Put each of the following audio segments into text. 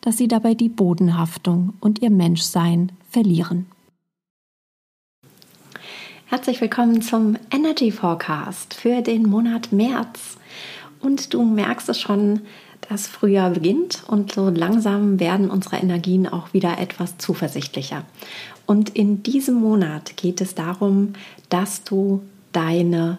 dass sie dabei die Bodenhaftung und ihr Menschsein verlieren. Herzlich willkommen zum Energy Forecast für den Monat März. Und du merkst es schon, das Frühjahr beginnt und so langsam werden unsere Energien auch wieder etwas zuversichtlicher. Und in diesem Monat geht es darum, dass du deine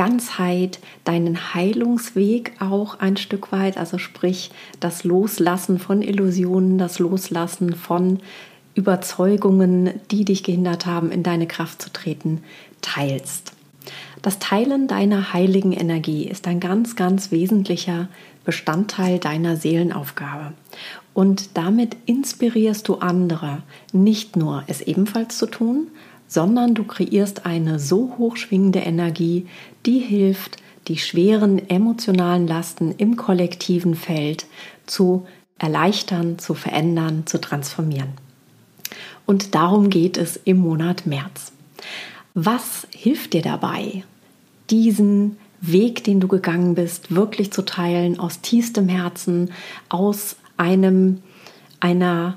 Ganzheit, deinen Heilungsweg auch ein Stück weit, also sprich das Loslassen von Illusionen, das Loslassen von Überzeugungen, die dich gehindert haben, in deine Kraft zu treten, teilst. Das Teilen deiner heiligen Energie ist ein ganz, ganz wesentlicher Bestandteil deiner Seelenaufgabe. Und damit inspirierst du andere, nicht nur es ebenfalls zu tun, sondern du kreierst eine so hochschwingende Energie, die hilft, die schweren emotionalen Lasten im kollektiven Feld zu erleichtern, zu verändern, zu transformieren. Und darum geht es im Monat März. Was hilft dir dabei, diesen Weg, den du gegangen bist, wirklich zu teilen aus tiefstem Herzen, aus einem einer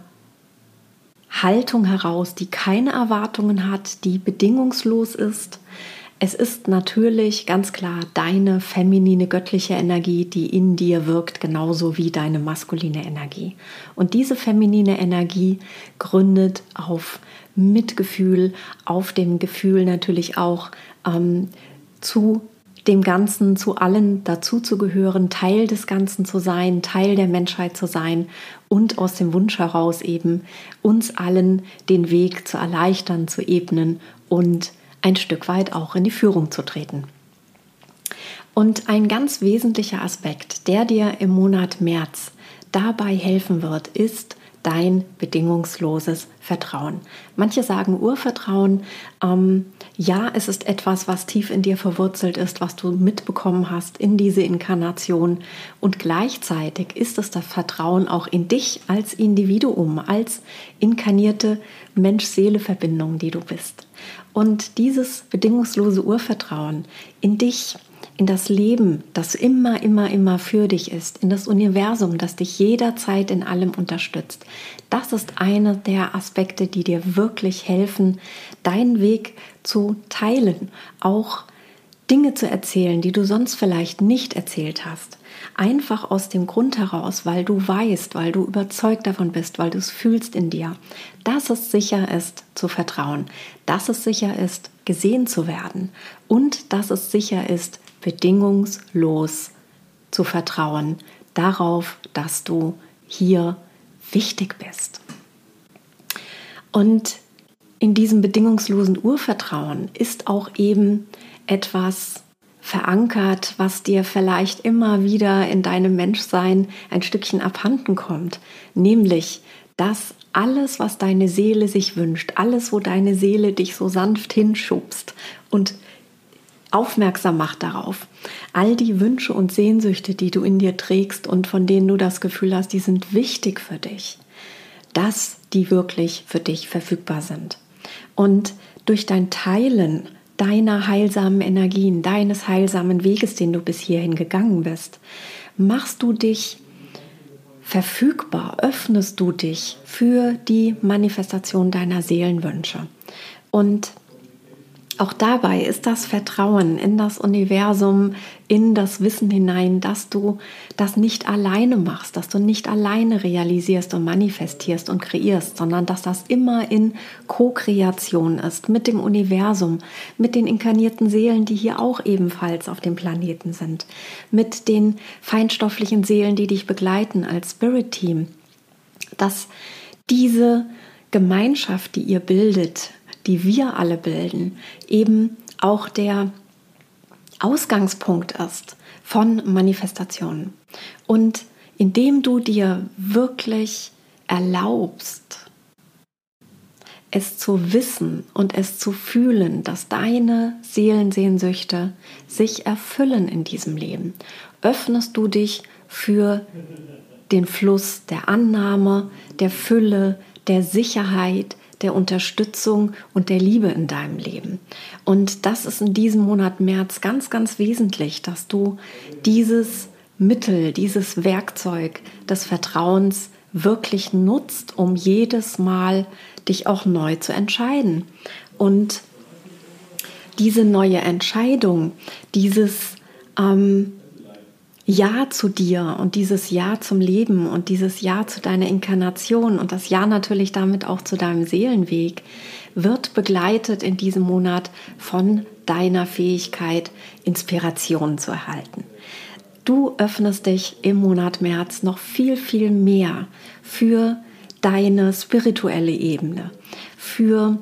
Haltung heraus, die keine Erwartungen hat, die bedingungslos ist. Es ist natürlich ganz klar deine feminine göttliche Energie, die in dir wirkt, genauso wie deine maskuline Energie. Und diese feminine Energie gründet auf Mitgefühl, auf dem Gefühl natürlich auch ähm, zu dem Ganzen zu allen dazuzugehören, Teil des Ganzen zu sein, Teil der Menschheit zu sein und aus dem Wunsch heraus eben uns allen den Weg zu erleichtern, zu ebnen und ein Stück weit auch in die Führung zu treten. Und ein ganz wesentlicher Aspekt, der dir im Monat März dabei helfen wird, ist, dein bedingungsloses Vertrauen. Manche sagen Urvertrauen. Ähm, ja, es ist etwas, was tief in dir verwurzelt ist, was du mitbekommen hast in diese Inkarnation. Und gleichzeitig ist es das Vertrauen auch in dich als Individuum, als inkarnierte Mensch-Seele-Verbindung, die du bist. Und dieses bedingungslose Urvertrauen in dich, in das Leben, das immer, immer, immer für dich ist, in das Universum, das dich jederzeit in allem unterstützt. Das ist einer der Aspekte, die dir wirklich helfen, deinen Weg zu teilen, auch Dinge zu erzählen, die du sonst vielleicht nicht erzählt hast. Einfach aus dem Grund heraus, weil du weißt, weil du überzeugt davon bist, weil du es fühlst in dir, dass es sicher ist zu vertrauen, dass es sicher ist gesehen zu werden und dass es sicher ist bedingungslos zu vertrauen darauf, dass du hier wichtig bist. Und in diesem bedingungslosen Urvertrauen ist auch eben etwas verankert, was dir vielleicht immer wieder in deinem Menschsein ein Stückchen abhanden kommt, nämlich dass alles, was deine Seele sich wünscht, alles, wo deine Seele dich so sanft hinschubst und aufmerksam macht darauf, all die Wünsche und Sehnsüchte, die du in dir trägst und von denen du das Gefühl hast, die sind wichtig für dich, dass die wirklich für dich verfügbar sind. Und durch dein Teilen deiner heilsamen Energien, deines heilsamen Weges, den du bis hierhin gegangen bist, machst du dich verfügbar, öffnest du dich für die Manifestation deiner Seelenwünsche. Und auch dabei ist das Vertrauen in das Universum, in das Wissen hinein, dass du das nicht alleine machst, dass du nicht alleine realisierst und manifestierst und kreierst, sondern dass das immer in Co-Kreation ist mit dem Universum, mit den inkarnierten Seelen, die hier auch ebenfalls auf dem Planeten sind, mit den feinstofflichen Seelen, die dich begleiten als Spirit Team, dass diese Gemeinschaft, die ihr bildet, die wir alle bilden, eben auch der Ausgangspunkt ist von Manifestationen. Und indem du dir wirklich erlaubst, es zu wissen und es zu fühlen, dass deine Seelensehnsüchte sich erfüllen in diesem Leben, öffnest du dich für den Fluss der Annahme, der Fülle, der Sicherheit, der Unterstützung und der Liebe in deinem Leben. Und das ist in diesem Monat März ganz, ganz wesentlich, dass du dieses Mittel, dieses Werkzeug des Vertrauens wirklich nutzt, um jedes Mal dich auch neu zu entscheiden. Und diese neue Entscheidung, dieses ähm, ja zu dir und dieses Ja zum Leben und dieses Ja zu deiner Inkarnation und das Ja natürlich damit auch zu deinem Seelenweg wird begleitet in diesem Monat von deiner Fähigkeit, Inspiration zu erhalten. Du öffnest dich im Monat März noch viel, viel mehr für deine spirituelle Ebene, für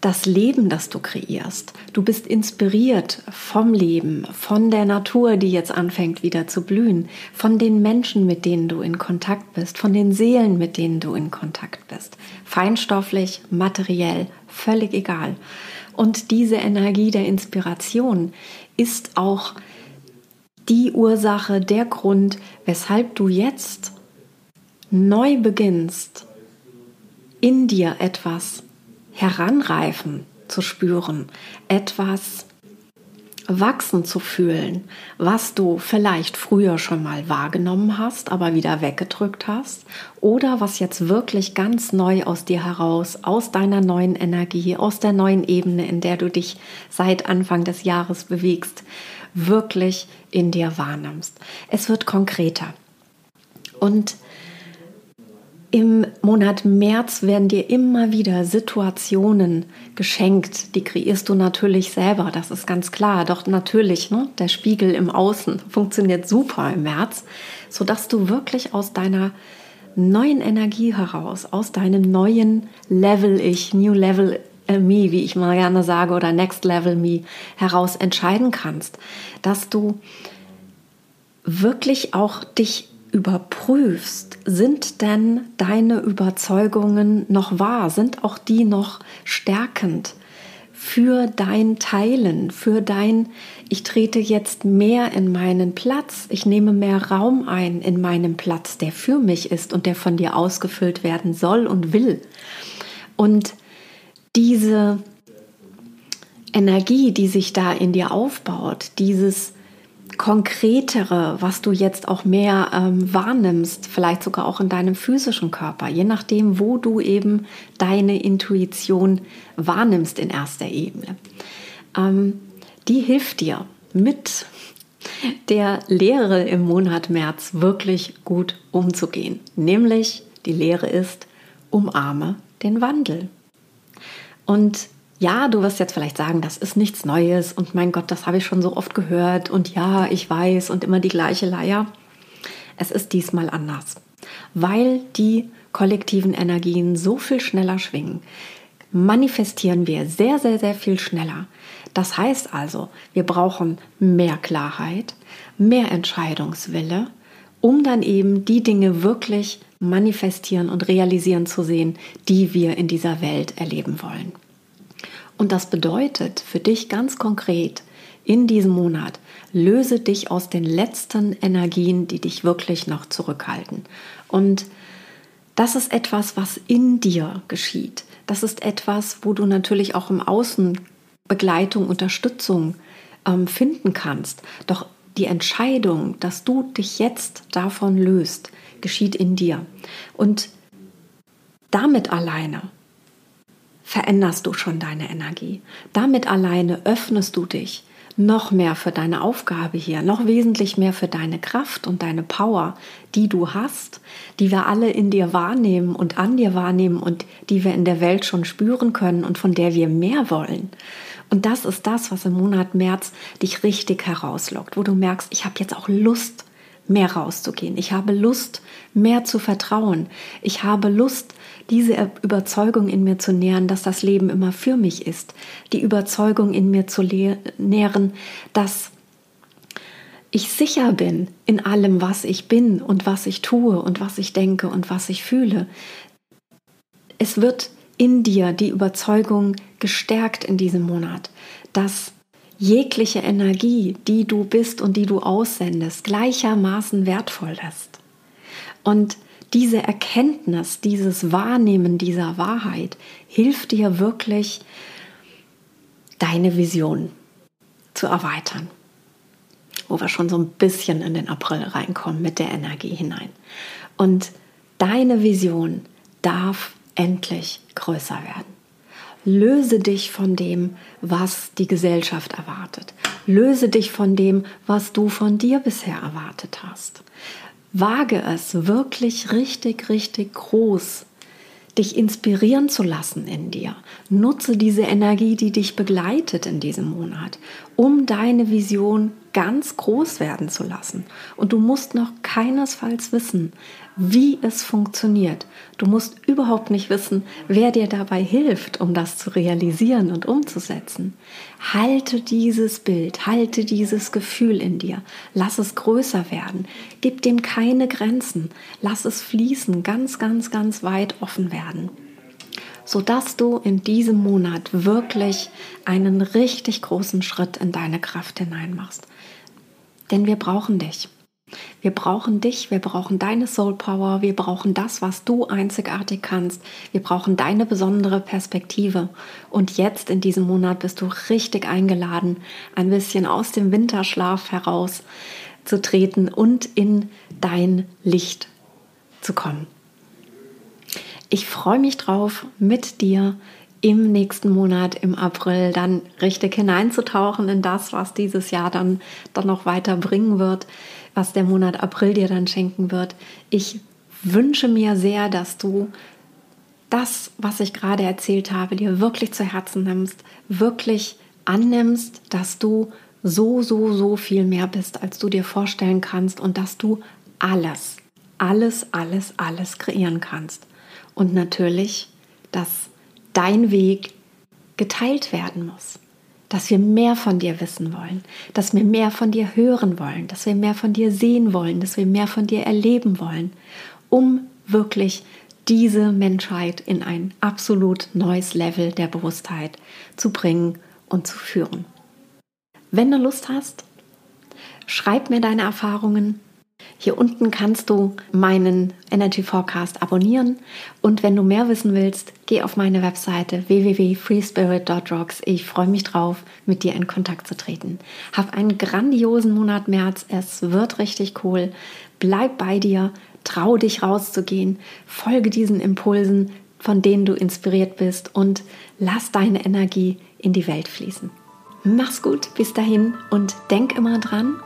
das Leben, das du kreierst. Du bist inspiriert vom Leben, von der Natur, die jetzt anfängt wieder zu blühen, von den Menschen, mit denen du in Kontakt bist, von den Seelen, mit denen du in Kontakt bist. Feinstofflich, materiell, völlig egal. Und diese Energie der Inspiration ist auch die Ursache, der Grund, weshalb du jetzt neu beginnst, in dir etwas Heranreifen zu spüren, etwas wachsen zu fühlen, was du vielleicht früher schon mal wahrgenommen hast, aber wieder weggedrückt hast, oder was jetzt wirklich ganz neu aus dir heraus, aus deiner neuen Energie, aus der neuen Ebene, in der du dich seit Anfang des Jahres bewegst, wirklich in dir wahrnimmst. Es wird konkreter. Und im Monat März werden dir immer wieder Situationen geschenkt, die kreierst du natürlich selber, das ist ganz klar. Doch natürlich, ne, der Spiegel im Außen funktioniert super im März, sodass du wirklich aus deiner neuen Energie heraus, aus deinem neuen Level Ich, New Level äh, Me, wie ich mal gerne sage, oder Next Level Me heraus entscheiden kannst, dass du wirklich auch dich überprüfst, sind denn deine Überzeugungen noch wahr? Sind auch die noch stärkend für dein Teilen, für dein, ich trete jetzt mehr in meinen Platz, ich nehme mehr Raum ein in meinem Platz, der für mich ist und der von dir ausgefüllt werden soll und will. Und diese Energie, die sich da in dir aufbaut, dieses Konkretere, was du jetzt auch mehr ähm, wahrnimmst, vielleicht sogar auch in deinem physischen Körper, je nachdem, wo du eben deine Intuition wahrnimmst in erster Ebene. Ähm, die hilft dir mit der Lehre im Monat März wirklich gut umzugehen. Nämlich die Lehre ist, umarme den Wandel. Und ja, du wirst jetzt vielleicht sagen, das ist nichts Neues und mein Gott, das habe ich schon so oft gehört und ja, ich weiß und immer die gleiche Leier. Es ist diesmal anders, weil die kollektiven Energien so viel schneller schwingen, manifestieren wir sehr, sehr, sehr viel schneller. Das heißt also, wir brauchen mehr Klarheit, mehr Entscheidungswille, um dann eben die Dinge wirklich manifestieren und realisieren zu sehen, die wir in dieser Welt erleben wollen. Und das bedeutet für dich ganz konkret, in diesem Monat, löse dich aus den letzten Energien, die dich wirklich noch zurückhalten. Und das ist etwas, was in dir geschieht. Das ist etwas, wo du natürlich auch im Außen Begleitung, Unterstützung ähm, finden kannst. Doch die Entscheidung, dass du dich jetzt davon löst, geschieht in dir. Und damit alleine veränderst du schon deine Energie. Damit alleine öffnest du dich noch mehr für deine Aufgabe hier, noch wesentlich mehr für deine Kraft und deine Power, die du hast, die wir alle in dir wahrnehmen und an dir wahrnehmen und die wir in der Welt schon spüren können und von der wir mehr wollen. Und das ist das, was im Monat März dich richtig herauslockt, wo du merkst, ich habe jetzt auch Lust, mehr rauszugehen. Ich habe Lust, mehr zu vertrauen. Ich habe Lust, diese Überzeugung in mir zu nähren, dass das Leben immer für mich ist. Die Überzeugung in mir zu nähren, dass ich sicher bin in allem, was ich bin und was ich tue und was ich denke und was ich fühle. Es wird in dir die Überzeugung gestärkt in diesem Monat, dass jegliche Energie, die du bist und die du aussendest, gleichermaßen wertvoll ist. Und diese Erkenntnis, dieses Wahrnehmen dieser Wahrheit hilft dir wirklich, deine Vision zu erweitern. Wo wir schon so ein bisschen in den April reinkommen mit der Energie hinein. Und deine Vision darf endlich größer werden. Löse dich von dem, was die Gesellschaft erwartet. Löse dich von dem, was du von dir bisher erwartet hast. Wage es wirklich richtig, richtig groß, dich inspirieren zu lassen in dir. Nutze diese Energie, die dich begleitet in diesem Monat, um deine Vision ganz groß werden zu lassen. Und du musst noch keinesfalls wissen, wie es funktioniert. Du musst überhaupt nicht wissen, wer dir dabei hilft, um das zu realisieren und umzusetzen. Halte dieses Bild, halte dieses Gefühl in dir. Lass es größer werden. Gib dem keine Grenzen. Lass es fließen, ganz, ganz, ganz weit offen werden sodass du in diesem Monat wirklich einen richtig großen Schritt in deine Kraft hineinmachst. Denn wir brauchen dich. Wir brauchen dich, wir brauchen deine Soul Power, wir brauchen das, was du einzigartig kannst. Wir brauchen deine besondere Perspektive. Und jetzt in diesem Monat bist du richtig eingeladen, ein bisschen aus dem Winterschlaf heraus zu treten und in dein Licht zu kommen. Ich freue mich drauf, mit dir im nächsten Monat, im April, dann richtig hineinzutauchen in das, was dieses Jahr dann, dann noch weiter bringen wird was der Monat April dir dann schenken wird. Ich wünsche mir sehr, dass du das, was ich gerade erzählt habe, dir wirklich zu Herzen nimmst, wirklich annimmst, dass du so, so, so viel mehr bist, als du dir vorstellen kannst und dass du alles, alles, alles, alles kreieren kannst. Und natürlich, dass dein Weg geteilt werden muss dass wir mehr von dir wissen wollen, dass wir mehr von dir hören wollen, dass wir mehr von dir sehen wollen, dass wir mehr von dir erleben wollen, um wirklich diese Menschheit in ein absolut neues Level der Bewusstheit zu bringen und zu führen. Wenn du Lust hast, schreib mir deine Erfahrungen hier unten kannst du meinen Energy Forecast abonnieren. Und wenn du mehr wissen willst, geh auf meine Webseite www.freespirit.rocks. Ich freue mich drauf, mit dir in Kontakt zu treten. Hab einen grandiosen Monat März, es wird richtig cool. Bleib bei dir, trau dich rauszugehen, folge diesen Impulsen, von denen du inspiriert bist. Und lass deine Energie in die Welt fließen. Mach's gut, bis dahin. Und denk immer dran,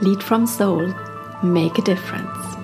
Lead from Soul make a difference.